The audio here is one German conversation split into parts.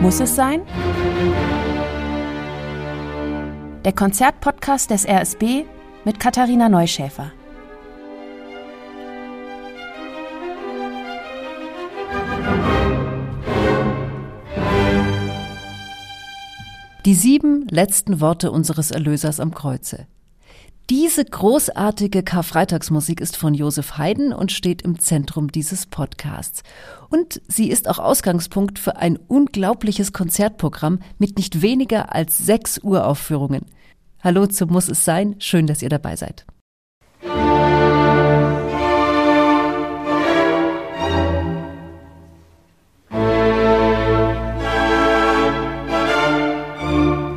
Muss es sein? Der Konzertpodcast des RSB mit Katharina Neuschäfer. Die sieben letzten Worte unseres Erlösers am Kreuze. Diese großartige Karfreitagsmusik ist von Josef Haydn und steht im Zentrum dieses Podcasts. Und sie ist auch Ausgangspunkt für ein unglaubliches Konzertprogramm mit nicht weniger als sechs Uraufführungen. Hallo zu Muss es sein, schön, dass ihr dabei seid.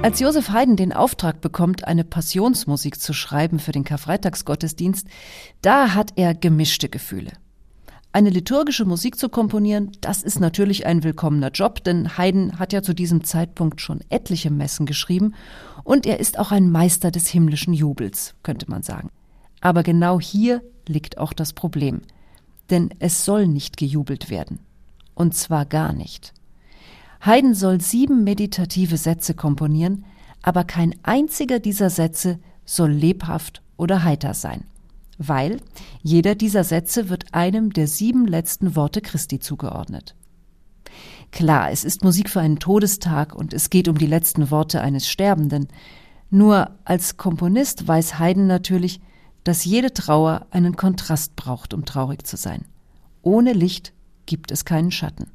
Als Josef Haydn den Auftrag bekommt, eine Passionsmusik zu schreiben für den Karfreitagsgottesdienst, da hat er gemischte Gefühle. Eine liturgische Musik zu komponieren, das ist natürlich ein willkommener Job, denn Haydn hat ja zu diesem Zeitpunkt schon etliche Messen geschrieben und er ist auch ein Meister des himmlischen Jubels, könnte man sagen. Aber genau hier liegt auch das Problem. Denn es soll nicht gejubelt werden. Und zwar gar nicht. Haydn soll sieben meditative Sätze komponieren, aber kein einziger dieser Sätze soll lebhaft oder heiter sein, weil jeder dieser Sätze wird einem der sieben letzten Worte Christi zugeordnet. Klar, es ist Musik für einen Todestag und es geht um die letzten Worte eines Sterbenden. Nur als Komponist weiß Haydn natürlich, dass jede Trauer einen Kontrast braucht, um traurig zu sein. Ohne Licht gibt es keinen Schatten.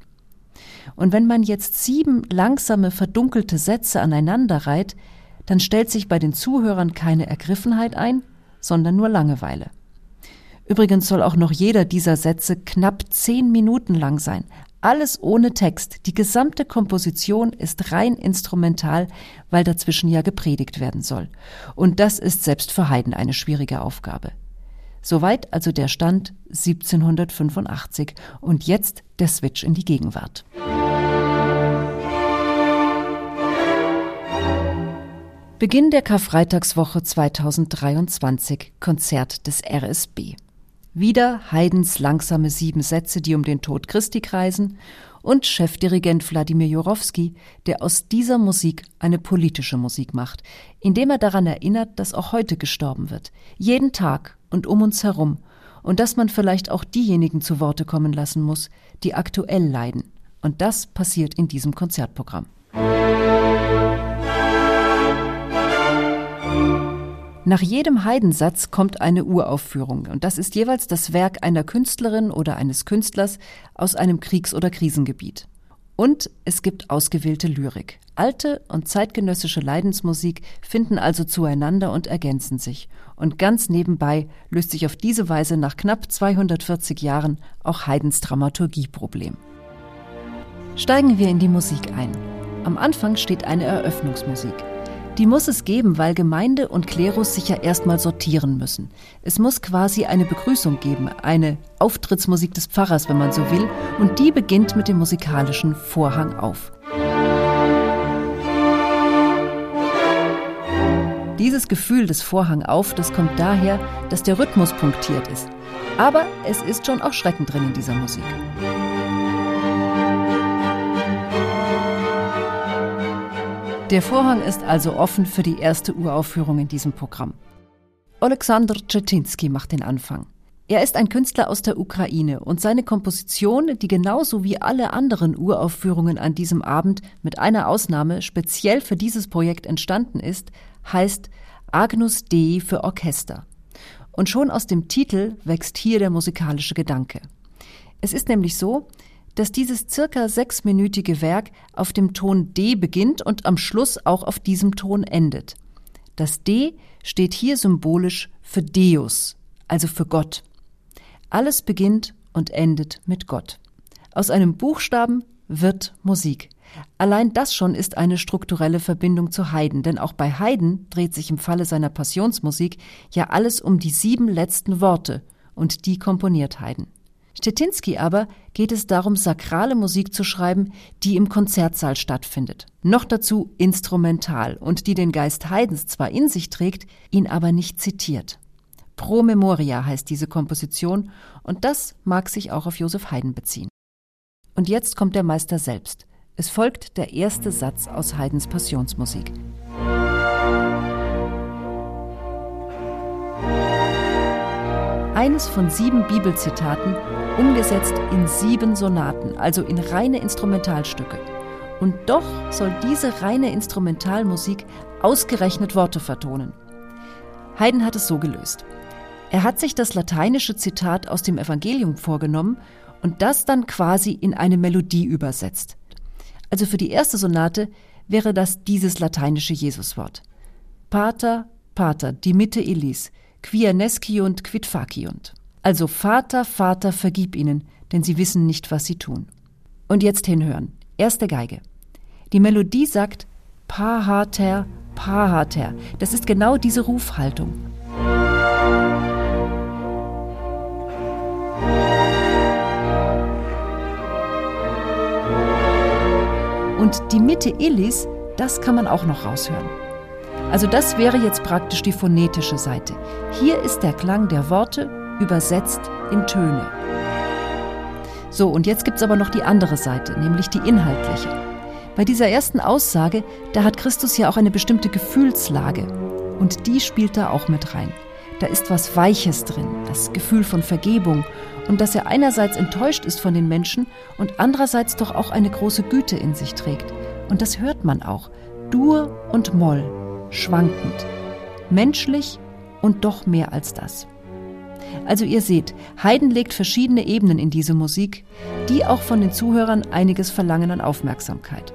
Und wenn man jetzt sieben langsame, verdunkelte Sätze aneinander reiht, dann stellt sich bei den Zuhörern keine Ergriffenheit ein, sondern nur Langeweile. Übrigens soll auch noch jeder dieser Sätze knapp zehn Minuten lang sein. Alles ohne Text. Die gesamte Komposition ist rein instrumental, weil dazwischen ja gepredigt werden soll. Und das ist selbst für Haydn eine schwierige Aufgabe. Soweit also der Stand 1785 und jetzt der Switch in die Gegenwart. Beginn der Karfreitagswoche 2023, Konzert des RSB. Wieder Haydns langsame sieben Sätze, die um den Tod Christi kreisen, und Chefdirigent Wladimir Jorowski, der aus dieser Musik eine politische Musik macht, indem er daran erinnert, dass auch heute gestorben wird. Jeden Tag und um uns herum und dass man vielleicht auch diejenigen zu Worte kommen lassen muss, die aktuell leiden. Und das passiert in diesem Konzertprogramm. Nach jedem Heidensatz kommt eine Uraufführung und das ist jeweils das Werk einer Künstlerin oder eines Künstlers aus einem Kriegs- oder Krisengebiet. Und es gibt ausgewählte Lyrik. Alte und zeitgenössische Leidensmusik finden also zueinander und ergänzen sich. Und ganz nebenbei löst sich auf diese Weise nach knapp 240 Jahren auch Haydns Dramaturgieproblem. Steigen wir in die Musik ein. Am Anfang steht eine Eröffnungsmusik. Die muss es geben, weil Gemeinde und Klerus sich ja erstmal sortieren müssen. Es muss quasi eine Begrüßung geben, eine Auftrittsmusik des Pfarrers, wenn man so will, und die beginnt mit dem musikalischen Vorhang auf. Dieses Gefühl des Vorhang auf, das kommt daher, dass der Rhythmus punktiert ist. Aber es ist schon auch Schrecken drin in dieser Musik. Der Vorhang ist also offen für die erste Uraufführung in diesem Programm. Alexander Czetinski macht den Anfang. Er ist ein Künstler aus der Ukraine und seine Komposition, die genauso wie alle anderen Uraufführungen an diesem Abend mit einer Ausnahme speziell für dieses Projekt entstanden ist, heißt Agnus Dei für Orchester. Und schon aus dem Titel wächst hier der musikalische Gedanke. Es ist nämlich so, dass dieses circa sechsminütige Werk auf dem Ton D beginnt und am Schluss auch auf diesem Ton endet. Das D steht hier symbolisch für Deus, also für Gott. Alles beginnt und endet mit Gott. Aus einem Buchstaben wird Musik. Allein das schon ist eine strukturelle Verbindung zu Haydn, denn auch bei Haydn dreht sich im Falle seiner Passionsmusik ja alles um die sieben letzten Worte, und die komponiert Haydn. Stetinski aber geht es darum, sakrale Musik zu schreiben, die im Konzertsaal stattfindet. Noch dazu instrumental und die den Geist Haydns zwar in sich trägt, ihn aber nicht zitiert. Pro Memoria heißt diese Komposition und das mag sich auch auf Joseph Haydn beziehen. Und jetzt kommt der Meister selbst. Es folgt der erste Satz aus Haydns Passionsmusik. Eines von sieben Bibelzitaten, umgesetzt in sieben Sonaten, also in reine Instrumentalstücke. Und doch soll diese reine Instrumentalmusik ausgerechnet Worte vertonen. Haydn hat es so gelöst. Er hat sich das lateinische Zitat aus dem Evangelium vorgenommen und das dann quasi in eine Melodie übersetzt. Also für die erste Sonate wäre das dieses lateinische Jesuswort. Pater, Pater, dimitte illis, quia nesciunt quid faciunt. Also Vater, Vater, vergib ihnen, denn sie wissen nicht, was sie tun. Und jetzt hinhören. Erste Geige. Die Melodie sagt Pahater, Pahater. Das ist genau diese Rufhaltung. Und die Mitte Illis, das kann man auch noch raushören. Also das wäre jetzt praktisch die phonetische Seite. Hier ist der Klang der Worte übersetzt in Töne. So, und jetzt gibt es aber noch die andere Seite, nämlich die inhaltliche. Bei dieser ersten Aussage, da hat Christus ja auch eine bestimmte Gefühlslage. Und die spielt da auch mit rein. Da ist was Weiches drin, das Gefühl von Vergebung und dass er einerseits enttäuscht ist von den Menschen und andererseits doch auch eine große Güte in sich trägt. Und das hört man auch. Dur und Moll, schwankend. Menschlich und doch mehr als das. Also ihr seht, Haydn legt verschiedene Ebenen in diese Musik, die auch von den Zuhörern einiges verlangen an Aufmerksamkeit.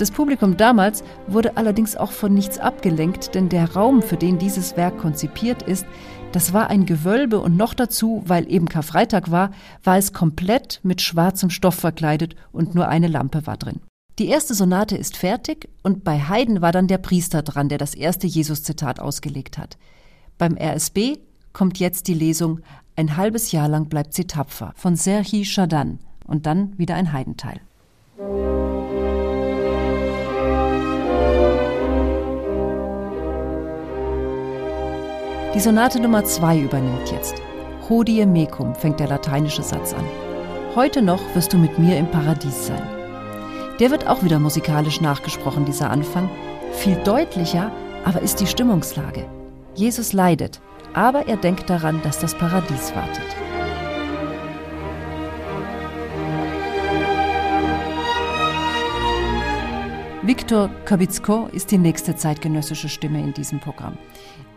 Das Publikum damals wurde allerdings auch von nichts abgelenkt, denn der Raum, für den dieses Werk konzipiert ist, das war ein Gewölbe und noch dazu, weil eben Karfreitag war, war es komplett mit schwarzem Stoff verkleidet und nur eine Lampe war drin. Die erste Sonate ist fertig und bei Haydn war dann der Priester dran, der das erste Jesus-Zitat ausgelegt hat. Beim RSB kommt jetzt die Lesung Ein halbes Jahr lang bleibt sie tapfer von Serhi Chardin und dann wieder ein Heidenteil. Die Sonate Nummer 2 übernimmt jetzt. Hodie mecum fängt der lateinische Satz an. Heute noch wirst du mit mir im Paradies sein. Der wird auch wieder musikalisch nachgesprochen, dieser Anfang. Viel deutlicher aber ist die Stimmungslage. Jesus leidet, aber er denkt daran, dass das Paradies wartet. Viktor Kabitsko ist die nächste zeitgenössische Stimme in diesem Programm.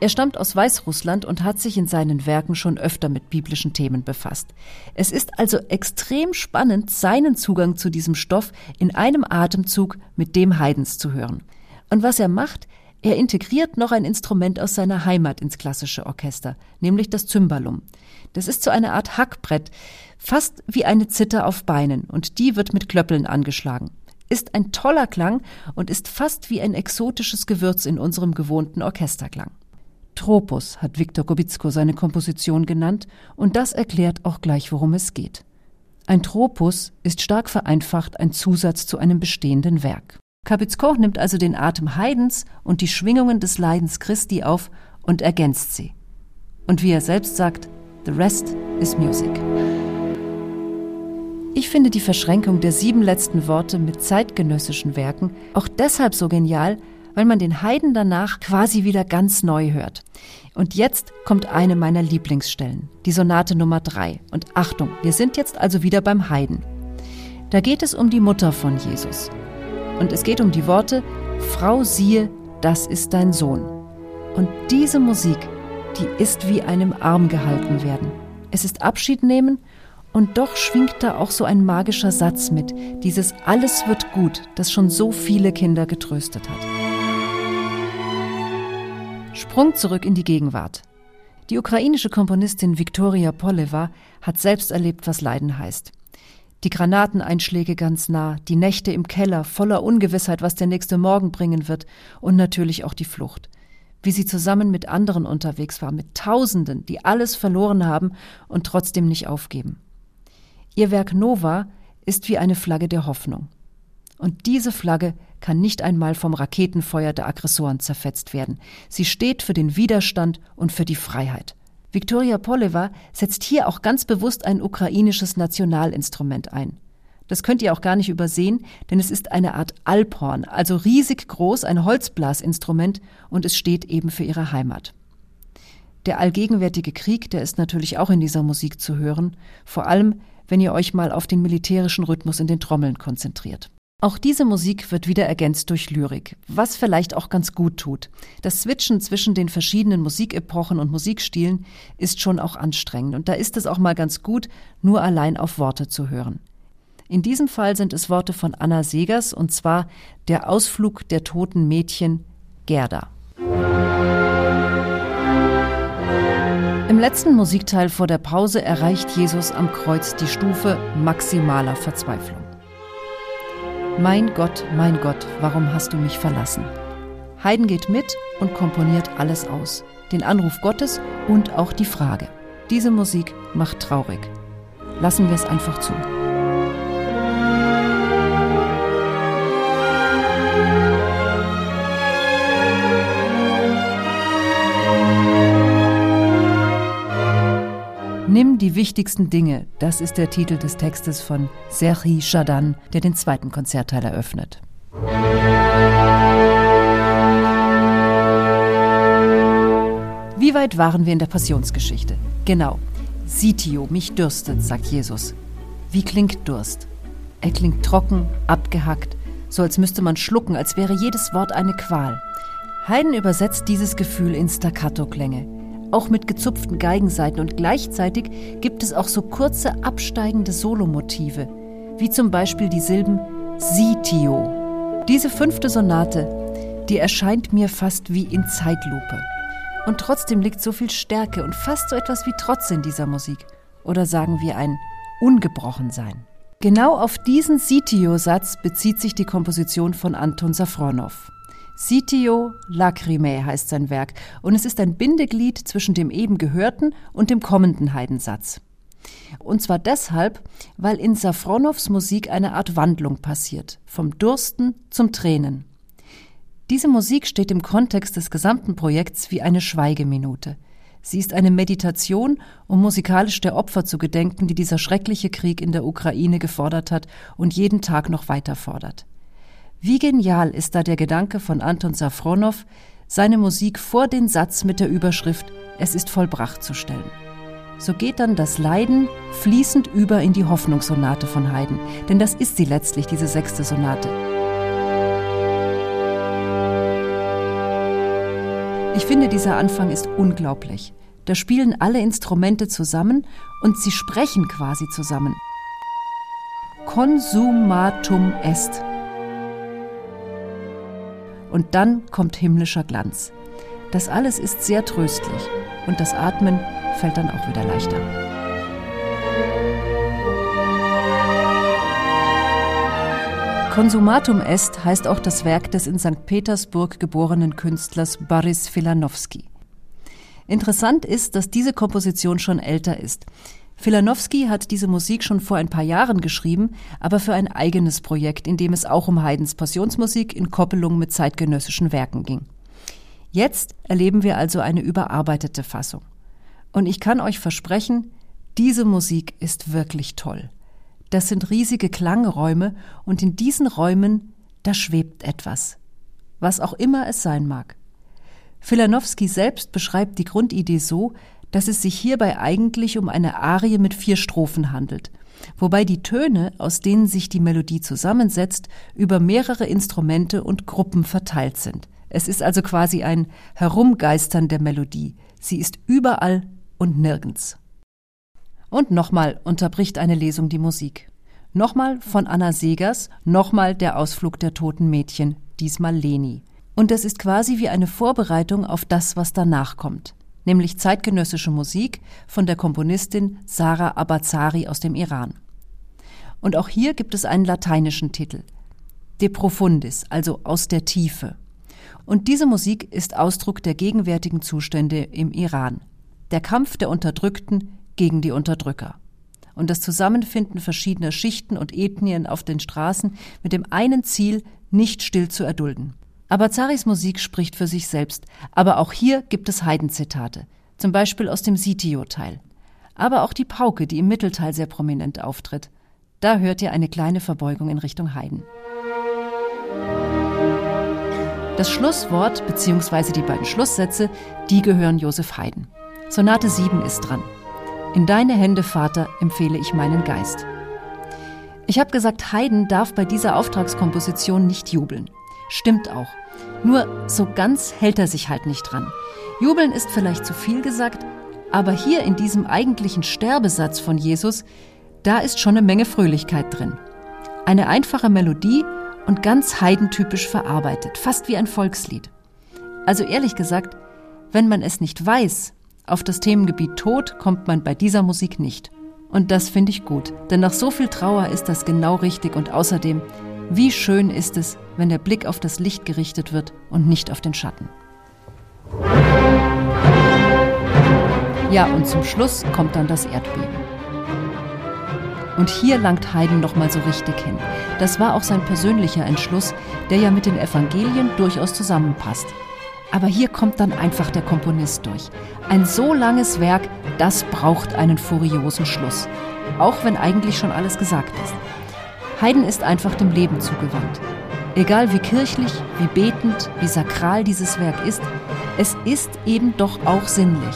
Er stammt aus Weißrussland und hat sich in seinen Werken schon öfter mit biblischen Themen befasst. Es ist also extrem spannend, seinen Zugang zu diesem Stoff in einem Atemzug mit dem Haydns zu hören. Und was er macht, er integriert noch ein Instrument aus seiner Heimat ins klassische Orchester, nämlich das Zymbalum. Das ist so eine Art Hackbrett, fast wie eine Zither auf Beinen, und die wird mit Klöppeln angeschlagen ist ein toller Klang und ist fast wie ein exotisches Gewürz in unserem gewohnten Orchesterklang. Tropos hat Viktor Gobitzko seine Komposition genannt und das erklärt auch gleich, worum es geht. Ein Tropus ist stark vereinfacht ein Zusatz zu einem bestehenden Werk. Kabitzko nimmt also den Atem Haydns und die Schwingungen des Leidens Christi auf und ergänzt sie. Und wie er selbst sagt, the rest is music. Ich finde die Verschränkung der sieben letzten Worte mit zeitgenössischen Werken auch deshalb so genial, weil man den Haydn danach quasi wieder ganz neu hört. Und jetzt kommt eine meiner Lieblingsstellen, die Sonate Nummer drei. Und Achtung, wir sind jetzt also wieder beim Haydn. Da geht es um die Mutter von Jesus. Und es geht um die Worte, Frau siehe, das ist dein Sohn. Und diese Musik, die ist wie einem Arm gehalten werden. Es ist Abschied nehmen und doch schwingt da auch so ein magischer Satz mit, dieses Alles wird gut, das schon so viele Kinder getröstet hat. Sprung zurück in die Gegenwart. Die ukrainische Komponistin Viktoria Poleva hat selbst erlebt, was Leiden heißt. Die Granateneinschläge ganz nah, die Nächte im Keller voller Ungewissheit, was der nächste Morgen bringen wird und natürlich auch die Flucht. Wie sie zusammen mit anderen unterwegs war, mit Tausenden, die alles verloren haben und trotzdem nicht aufgeben. Ihr Werk Nova ist wie eine Flagge der Hoffnung. Und diese Flagge kann nicht einmal vom Raketenfeuer der Aggressoren zerfetzt werden. Sie steht für den Widerstand und für die Freiheit. Viktoria Poleva setzt hier auch ganz bewusst ein ukrainisches Nationalinstrument ein. Das könnt ihr auch gar nicht übersehen, denn es ist eine Art Alphorn, also riesig groß, ein Holzblasinstrument und es steht eben für ihre Heimat. Der allgegenwärtige Krieg, der ist natürlich auch in dieser Musik zu hören, vor allem wenn ihr euch mal auf den militärischen Rhythmus in den Trommeln konzentriert. Auch diese Musik wird wieder ergänzt durch Lyrik, was vielleicht auch ganz gut tut. Das Switchen zwischen den verschiedenen Musikepochen und Musikstilen ist schon auch anstrengend und da ist es auch mal ganz gut, nur allein auf Worte zu hören. In diesem Fall sind es Worte von Anna Segers und zwar Der Ausflug der toten Mädchen Gerda. Im letzten Musikteil vor der Pause erreicht Jesus am Kreuz die Stufe maximaler Verzweiflung. Mein Gott, mein Gott, warum hast du mich verlassen? Haydn geht mit und komponiert alles aus. Den Anruf Gottes und auch die Frage. Diese Musik macht traurig. Lassen wir es einfach zu. Nimm die wichtigsten Dinge, das ist der Titel des Textes von Serhi Shadan, der den zweiten Konzertteil eröffnet. Wie weit waren wir in der Passionsgeschichte? Genau. Sitio, mich dürstet, sagt Jesus. Wie klingt Durst? Er klingt trocken, abgehackt, so als müsste man schlucken, als wäre jedes Wort eine Qual. Haydn übersetzt dieses Gefühl in Staccato-Klänge auch mit gezupften Geigenseiten und gleichzeitig gibt es auch so kurze absteigende Solomotive, wie zum Beispiel die Silben Sitio. Diese fünfte Sonate, die erscheint mir fast wie in Zeitlupe. Und trotzdem liegt so viel Stärke und fast so etwas wie Trotz in dieser Musik. Oder sagen wir ein Ungebrochensein. Genau auf diesen Sitio-Satz bezieht sich die Komposition von Anton Safronow. Sitio Lacrimae heißt sein Werk und es ist ein Bindeglied zwischen dem eben gehörten und dem kommenden Heidensatz. Und zwar deshalb, weil in Safronows Musik eine Art Wandlung passiert, vom Dursten zum Tränen. Diese Musik steht im Kontext des gesamten Projekts wie eine Schweigeminute. Sie ist eine Meditation, um musikalisch der Opfer zu gedenken, die dieser schreckliche Krieg in der Ukraine gefordert hat und jeden Tag noch weiter fordert. Wie genial ist da der Gedanke von Anton Safronow, seine Musik vor den Satz mit der Überschrift Es ist vollbracht zu stellen. So geht dann das Leiden fließend über in die Hoffnungssonate von Haydn, denn das ist sie letztlich, diese sechste Sonate. Ich finde, dieser Anfang ist unglaublich. Da spielen alle Instrumente zusammen und sie sprechen quasi zusammen. Consumatum est. Und dann kommt himmlischer Glanz. Das alles ist sehr tröstlich und das Atmen fällt dann auch wieder leichter. Konsumatum est heißt auch das Werk des in St. Petersburg geborenen Künstlers Boris Filanowski. Interessant ist, dass diese Komposition schon älter ist. Filanowski hat diese Musik schon vor ein paar Jahren geschrieben, aber für ein eigenes Projekt, in dem es auch um Haydns Passionsmusik in Koppelung mit zeitgenössischen Werken ging. Jetzt erleben wir also eine überarbeitete Fassung. Und ich kann euch versprechen, diese Musik ist wirklich toll. Das sind riesige Klangräume und in diesen Räumen, da schwebt etwas. Was auch immer es sein mag. Filanowski selbst beschreibt die Grundidee so, dass es sich hierbei eigentlich um eine Arie mit vier Strophen handelt, wobei die Töne, aus denen sich die Melodie zusammensetzt, über mehrere Instrumente und Gruppen verteilt sind. Es ist also quasi ein Herumgeistern der Melodie. Sie ist überall und nirgends. Und nochmal unterbricht eine Lesung die Musik. Nochmal von Anna Segers, nochmal der Ausflug der toten Mädchen, diesmal Leni. Und es ist quasi wie eine Vorbereitung auf das, was danach kommt nämlich zeitgenössische Musik von der Komponistin Sarah Abazari aus dem Iran. Und auch hier gibt es einen lateinischen Titel, De Profundis, also aus der Tiefe. Und diese Musik ist Ausdruck der gegenwärtigen Zustände im Iran, der Kampf der Unterdrückten gegen die Unterdrücker und das Zusammenfinden verschiedener Schichten und Ethnien auf den Straßen mit dem einen Ziel, nicht still zu erdulden. Aber Zaris Musik spricht für sich selbst. Aber auch hier gibt es Heidenzitate. Zum Beispiel aus dem Sitio-Teil. Aber auch die Pauke, die im Mittelteil sehr prominent auftritt. Da hört ihr eine kleine Verbeugung in Richtung Haydn. Das Schlusswort bzw. die beiden Schlusssätze, die gehören Josef Haydn. Sonate 7 ist dran. In deine Hände, Vater, empfehle ich meinen Geist. Ich habe gesagt, Haydn darf bei dieser Auftragskomposition nicht jubeln. Stimmt auch. Nur so ganz hält er sich halt nicht dran. Jubeln ist vielleicht zu viel gesagt, aber hier in diesem eigentlichen Sterbesatz von Jesus, da ist schon eine Menge Fröhlichkeit drin. Eine einfache Melodie und ganz heidentypisch verarbeitet, fast wie ein Volkslied. Also ehrlich gesagt, wenn man es nicht weiß, auf das Themengebiet Tod kommt man bei dieser Musik nicht. Und das finde ich gut, denn nach so viel Trauer ist das genau richtig und außerdem, wie schön ist es, wenn der Blick auf das Licht gerichtet wird und nicht auf den Schatten. Ja, und zum Schluss kommt dann das Erdbeben. Und hier langt Haydn nochmal so richtig hin. Das war auch sein persönlicher Entschluss, der ja mit den Evangelien durchaus zusammenpasst. Aber hier kommt dann einfach der Komponist durch. Ein so langes Werk, das braucht einen furiosen Schluss. Auch wenn eigentlich schon alles gesagt ist. Haydn ist einfach dem Leben zugewandt. Egal wie kirchlich, wie betend, wie sakral dieses Werk ist, es ist eben doch auch sinnlich.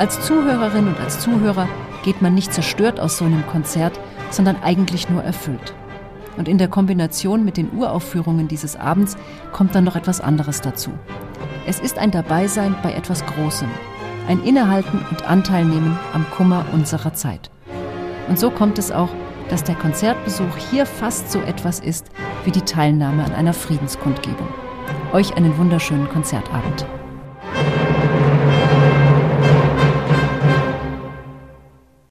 Als Zuhörerin und als Zuhörer geht man nicht zerstört aus so einem Konzert, sondern eigentlich nur erfüllt. Und in der Kombination mit den Uraufführungen dieses Abends kommt dann noch etwas anderes dazu. Es ist ein Dabeisein bei etwas Großem, ein Innehalten und Anteilnehmen am Kummer unserer Zeit. Und so kommt es auch, dass der Konzertbesuch hier fast so etwas ist wie die Teilnahme an einer Friedenskundgebung. Euch einen wunderschönen Konzertabend.